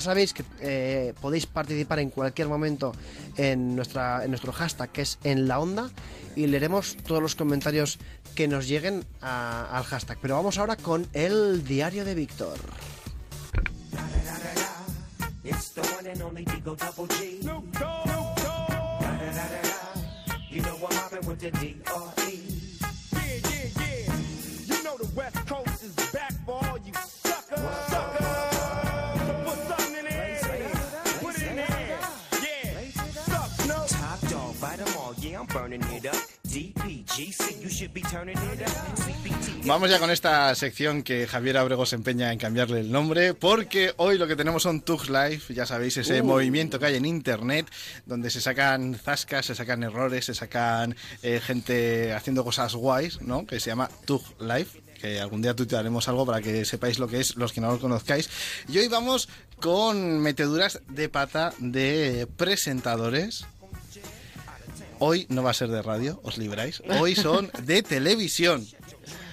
Sabéis que eh, podéis participar en cualquier momento en, nuestra, en nuestro hashtag que es en la onda y leeremos todos los comentarios que nos lleguen a- al hashtag. Pero vamos ahora con el diario de Víctor. Vamos ya con esta sección que Javier Abrego se empeña en cambiarle el nombre, porque hoy lo que tenemos son Tux Live, ya sabéis, ese movimiento que hay en internet, donde se sacan zascas, se sacan errores, se sacan eh, gente haciendo cosas guays, ¿no? Que se llama Tug Live que algún día tuitearemos algo para que sepáis lo que es, los que no lo conozcáis. Y hoy vamos con meteduras de pata de presentadores Hoy no va a ser de radio, os libráis. Hoy son de televisión.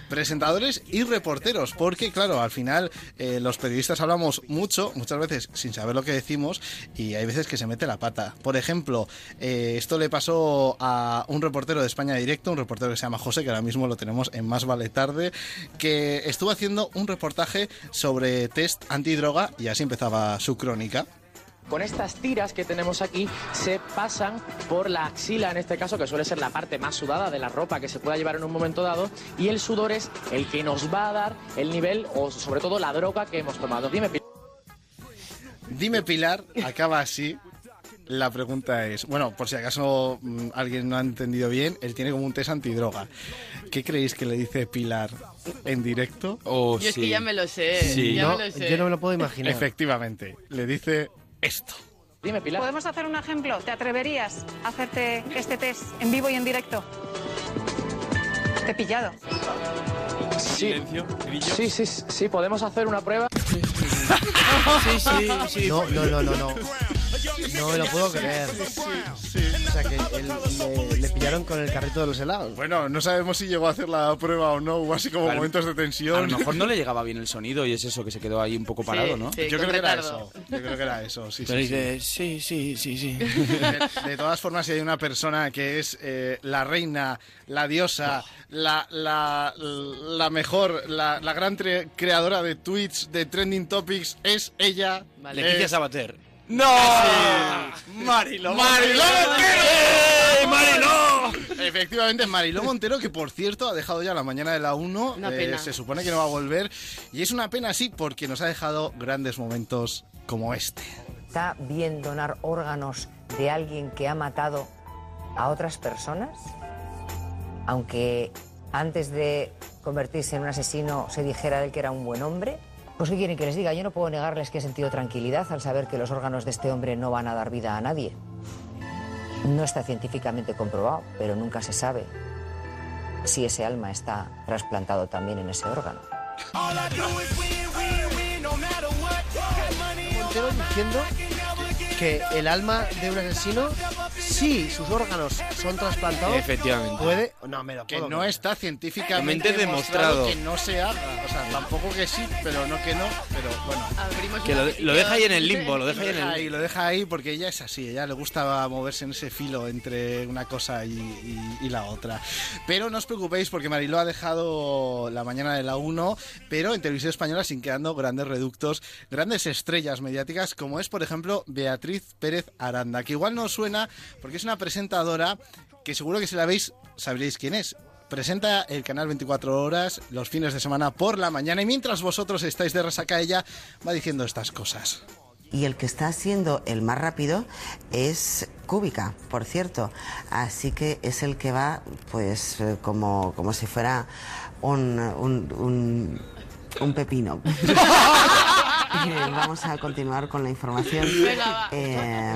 Presentadores y reporteros, porque claro, al final eh, los periodistas hablamos mucho, muchas veces sin saber lo que decimos, y hay veces que se mete la pata. Por ejemplo, eh, esto le pasó a un reportero de España Directo, un reportero que se llama José, que ahora mismo lo tenemos en Más Vale Tarde, que estuvo haciendo un reportaje sobre test antidroga, y así empezaba su crónica. Con estas tiras que tenemos aquí se pasan por la axila, en este caso, que suele ser la parte más sudada de la ropa que se pueda llevar en un momento dado, y el sudor es el que nos va a dar el nivel o sobre todo la droga que hemos tomado. Dime, Pi- Dime Pilar, acaba así. La pregunta es, bueno, por si acaso mm, alguien no ha entendido bien, él tiene como un test antidroga. ¿Qué creéis que le dice Pilar en directo? Oh, Yo es que ya me lo sé. Sí. Ya No, me lo sé. yo no me lo puedo imaginar. Efectivamente, le dice esto. dime, Pilar. ¿Podemos hacer un ejemplo? ¿Te atreverías a hacerte este test en vivo y en directo? Te he pillado. Sí, Silencio, grillo. sí, sí, sí, podemos hacer una prueba. Sí, sí, sí. No, no, no, no, no. No me lo puedo creer. O sea que él- le, le pillaron con el carrito de los helados. Bueno, no sabemos si llegó a hacer la prueba o no, hubo así como Claro. momentos de A tensión. lo mejor no le llegaba bien el sonido y es eso que se quedó ahí un poco parado, Sí, ¿no? sí, Yo creo que era eso. Yo creo que era eso, sí, Pero sí, sí. dice, sí, sí, sí, sí. De, de todas formas, si hay una persona que es eh, la reina, la diosa, la, la, la mejor, la, la gran creadora de tweets, de trending topics, es ella. Vale. Leticia Sabater. ¡No! Mariló ¡Mariló Montero! ¡Eh, Mariló! Efectivamente, es Mariló Montero, que por cierto ha dejado ya la mañana de la 1. Una eh, pena. se supone que no va a volver. Y es una pena, sí, porque nos ha dejado grandes momentos como este. ¿Está bien donar órganos de alguien que ha matado a otras personas? Aunque antes de convertirse en un asesino se dijera de él que era un buen hombre. Pues ¿qué quieren que les diga? Yo no puedo negarles que he sentido tranquilidad al saber que los órganos de este hombre no van a dar vida a nadie. No está científicamente comprobado, pero nunca se sabe si ese alma está trasplantado también en ese órgano. Montero diciendo que el alma de un asesino, si sus órganos son trasplantados, Efectivamente. puede. No, me lo Que puedo no creer. está científicamente demostrado. que no se haga. O sea, tampoco que sí, pero no que no. Pero bueno. Abrimos Que una lo, lo deja ahí en el limbo, lo deja ahí en el ahí, lo deja ahí porque ella es así, ella le gusta moverse en ese filo entre una cosa y, y- y la otra. Pero no os preocupéis porque Mariló ha dejado la mañana de la 1, pero en televisión española sin quedando grandes reductos, grandes estrellas mediáticas como es por ejemplo Beatriz Pérez Aranda, que igual no os suena porque es una presentadora que seguro que si la veis sabréis quién es. Presenta el canal 24 horas los fines de semana por la mañana y mientras vosotros estáis de resaca ella va diciendo estas cosas. Y el que está siendo el más rápido es Cúbica, por cierto. Así que es el que va, pues, eh, como, como si fuera un, un, un, un pepino. Y vamos a continuar con la información. Venga, va. Eh,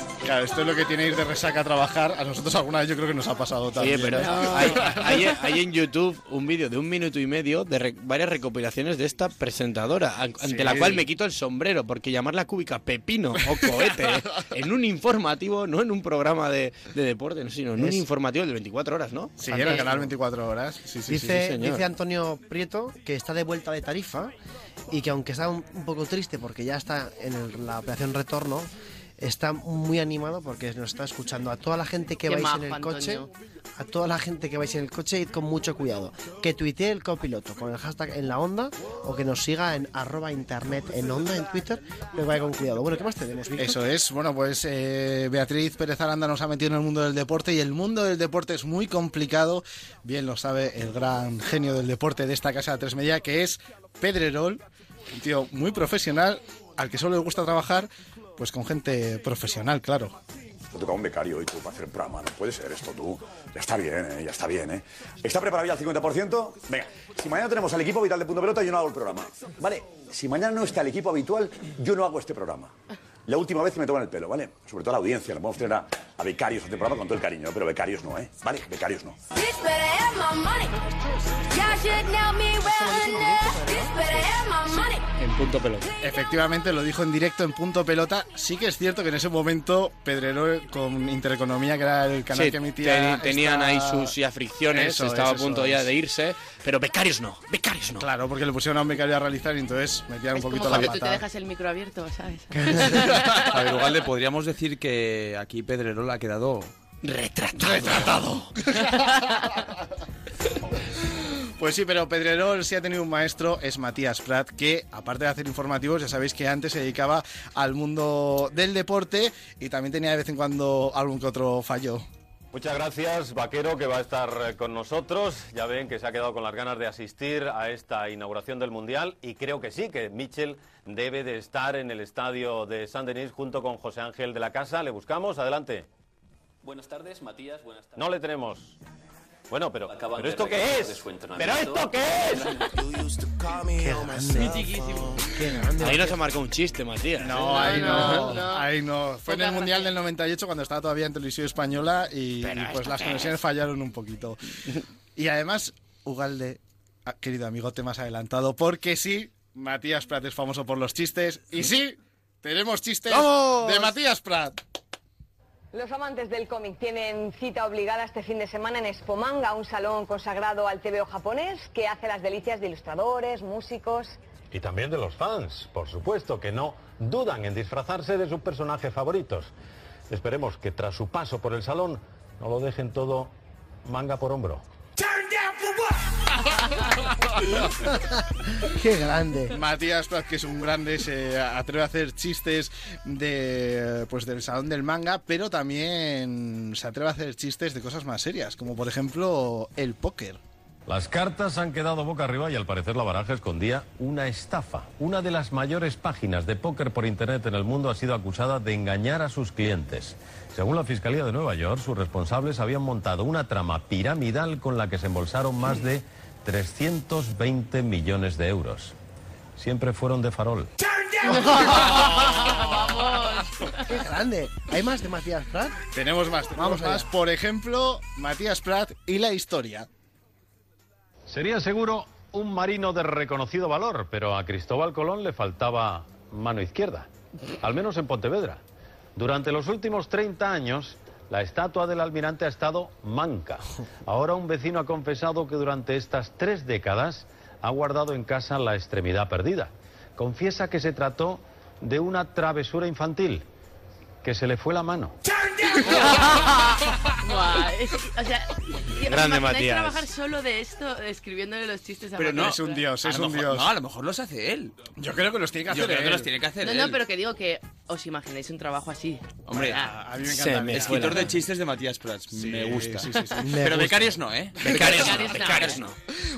Claro, esto es lo que tiene ir de resaca a trabajar. A nosotros alguna vez yo creo que nos ha pasado también. pero hay, hay- hay en YouTube un vídeo de un minuto y medio de re- varias recopilaciones de esta presentadora, an- ante Sí. la cual me quito el sombrero, porque llamarla cúbica pepino o cohete en un informativo, no en un programa de, de deporte, no, sino en un informativo de 24 horas, ¿no? Sí, en el canal 24 horas. Sí, sí, sí. dice, sí, señor. dice Antonio Prieto que está de vuelta de Tarifa y que aunque está un, un poco triste porque ya está en el- la operación retorno, está muy animado porque nos está escuchando a toda la gente que Qué vais majo, en el coche, Antonio. a toda la gente que vais en el coche, id con mucho cuidado. Que tuitee el copiloto con el hashtag en la onda o que nos siga en arroba internet en onda en Twitter, pero vaya con cuidado. Bueno, ¿qué más tenemos, Víctor? Eso es, bueno, pues eh, Beatriz Pérez Aranda nos ha metido en el mundo del deporte y el mundo del deporte es muy complicado, bien lo sabe el gran genio del deporte de esta casa de Tres Media, que es Pedrerol, un tío muy profesional, al que solo le gusta trabajar pues con gente profesional, claro. Te toca un becario hoy para hacer el programa. No puede ser esto tú. Ya está bien, ¿eh? ya está bien, ¿eh? ¿Está preparado ya al 50%? Venga, si mañana tenemos al equipo vital de Punto Pelota, yo no hago el programa. Vale, si mañana no está el equipo habitual, yo no hago este programa. La última vez que me toman el pelo, ¿vale? Sobre todo a la audiencia, le podemos tener a, a becarios este programa con todo el cariño, ¿no? pero becarios no, ¿eh? Vale, becarios no. En punto pelota. Efectivamente, lo dijo en directo en Punto Pelota. Sí que es cierto que en ese momento Pedrerol con Intereconomía, que era el canal Sí, que emitía... te- tenían esta- ahí sus ya fricciones, Eso estaba es, a punto eso ya es. de irse, pero becarios no, becarios no. Claro, porque le pusieron a un becario a realizar y entonces metían un como poquito la cuando tú te pata. dejas el micro abierto, ¿sabes? A ver, Ugalde, podríamos decir que aquí Pedrerol ha quedado Retratado. Pues sí, pero Pedrerol sí ha tenido un maestro, es Matías Prat, que aparte de hacer informativos, ya sabéis que antes se dedicaba al mundo del deporte y también tenía de vez en cuando algún que otro fallo. Muchas gracias, Vaquero, que va a estar eh, con nosotros. Ya ven que se ha quedado con las ganas de asistir a esta inauguración del Mundial y creo que sí, que Mitchell debe de estar en el estadio de San Denis junto con José Ángel de la Casa. Le buscamos, adelante. Buenas tardes, Matías. Buenas tardes. No le tenemos. Bueno, pero, Acaban ¿pero esto qué es? ¿Pero esto qué es? Ahí nos ha marcado un chiste, Matías. No, ahí no, ahí no. Fue en el Mundial del 98 cuando estaba todavía en televisión española y Pero pues ¿esto las conexiones es? fallaron un poquito. Y además, Ugalde, ah, querido amigote más adelantado, porque sí, Matías Prat es famoso por los chistes y sí, tenemos chistes ¡Vamos! de Matías Prat. Los amantes del cómic tienen cita obligada este fin de semana en Expomanga, un salón consagrado al TVO japonés que hace las delicias de ilustradores, músicos. Y también de los fans, por supuesto, que no dudan en disfrazarse de sus personajes favoritos. Esperemos que tras su paso por el salón no lo dejen todo manga por hombro. Qué grande. Matías Prat, que es un grande, se atreve a hacer chistes de pues del salón del manga, pero también se atreve a hacer chistes de cosas más serias, como por ejemplo el póker. Las cartas han quedado boca arriba y al parecer la baraja escondía una estafa. Una de las mayores páginas de póker por internet en el mundo ha sido acusada de engañar a sus clientes. Según la Fiscalía de Nueva York, sus responsables habían montado una trama piramidal con la que se embolsaron más de 320 millones de euros. Siempre fueron de farol. Qué grande. ¿Hay más de Matías Prat? Tenemos más, tenemos Vamos allá. más. Por ejemplo, Matías Prat y la historia. Sería seguro un marino de reconocido valor, pero a Cristóbal Colón le faltaba mano izquierda, al menos en Pontevedra. Durante los últimos 30 años, la estatua del almirante ha estado manca. Ahora un vecino ha confesado que durante estas tres décadas ha guardado en casa la extremidad perdida. Confiesa que se trató de una travesura infantil, que se le fue la mano. Buah, es- o sea, Grande, ¿imagináis Matías. trabajar solo de esto, escribiéndole los chistes a Pero no? Es un dios, es un mejor- dios. No, a lo mejor los hace él. Yo creo que los tiene que Yo hacer creo que él. los tiene que hacer No, él. no, pero que digo que os imagináis un trabajo así. Hombre, A mí me encanta. me escritor de chistes de Matías Prats. me gusta. sí, sí, sí. Me Pero gusta. becarios no, ¿eh? Becarios no, Becarios no. becarios no.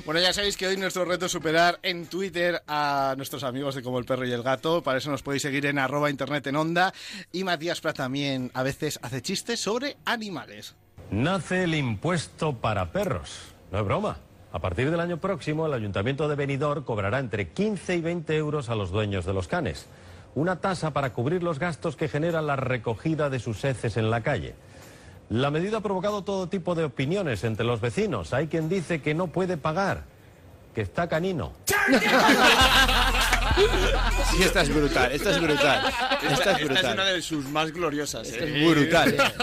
Bueno, ya sabéis que hoy nuestro reto es superar en Twitter a nuestros amigos de Como el Perro y el Gato. Para eso nos podéis seguir en arroba internet en onda. Y Matías Prat también a veces hace chistes sobre animales. Nace el impuesto para perros. No es broma. A partir del año próximo, el Ayuntamiento de Benidorm cobrará entre 15 y 20 euros a los dueños de los canes. Una tasa para cubrir los gastos que genera la recogida de sus heces en la calle. La medida ha provocado todo tipo de opiniones entre los vecinos. Hay quien dice que no puede pagar, que está canino. Sí, esta es brutal, esta es brutal. Esta es brutal. una de sus más gloriosas. Esta ¿eh? es brutal.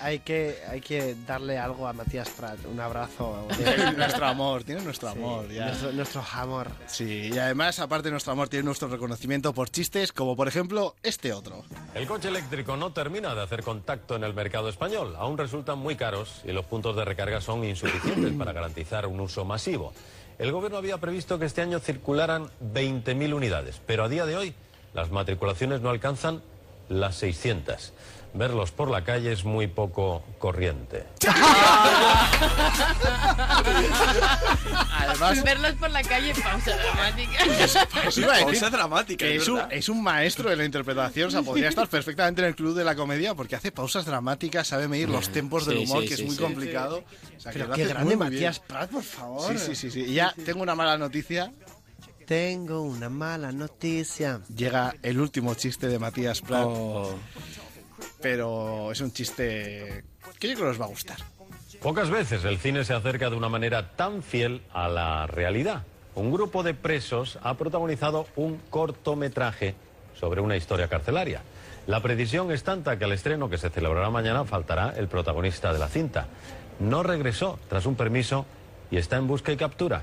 Hay, que, hay que darle algo a Matías Prat, un abrazo. Nuestro amor, tiene nuestro amor. ya. Nuestro, nuestro amor. Sí, y además, aparte de nuestro amor, tiene nuestro reconocimiento por chistes, como por ejemplo este otro. El coche eléctrico no termina de hacer contacto en el mercado español. Aún resultan muy caros y los puntos de recarga son insuficientes para garantizar un uso masivo. El gobierno había previsto que este año circularan 20.000 unidades, pero a día de hoy las matriculaciones no alcanzan las 600. Verlos por la calle es muy poco corriente. Además- Verlos por la calle, pausa dramática. Pues iba a decir Pausa dramática, es es un, es un maestro de la interpretación, o sea, podría estar perfectamente en el club de la comedia porque hace pausas dramáticas, sabe medir los tempos del Sí, humor, sí, que es sí, muy sí. complicado. O sea, que Pero qué grande. Matías Prat, por favor. Sí, sí, sí, sí. Y ya tengo una mala noticia. Tengo una mala noticia. Llega el último chiste de Matías Prat. Oh. Pero es un chiste que yo creo que os va a gustar. Pocas veces el cine se acerca de una manera tan fiel a la realidad. Un grupo de presos ha protagonizado un cortometraje sobre una historia carcelaria. La precisión es tanta que al estreno que se celebrará mañana faltará el protagonista de la cinta. No regresó tras un permiso y está en busca y captura.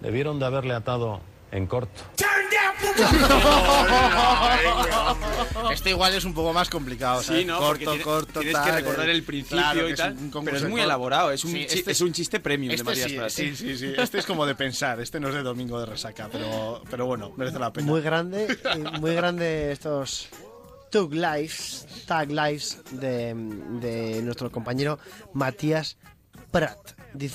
Debieron de haberle atado en corto. Este igual es un poco más complicado. Sí, ¿sabes? ¿no? Corto, tiene- corto, tienes que recordar eh, el principio claro y es tal, un pero es de muy elaborado, es un Sí, chi- es un chiste premium de este Matías sí, Prat. Sí, sí, sí. Este es como de pensar. Este no es de domingo de resaca, pero, pero bueno, merece la pena. Muy grande, y muy grande estos Tug Lives, Tag Lives de, de nuestro compañero Matías Prat. Dice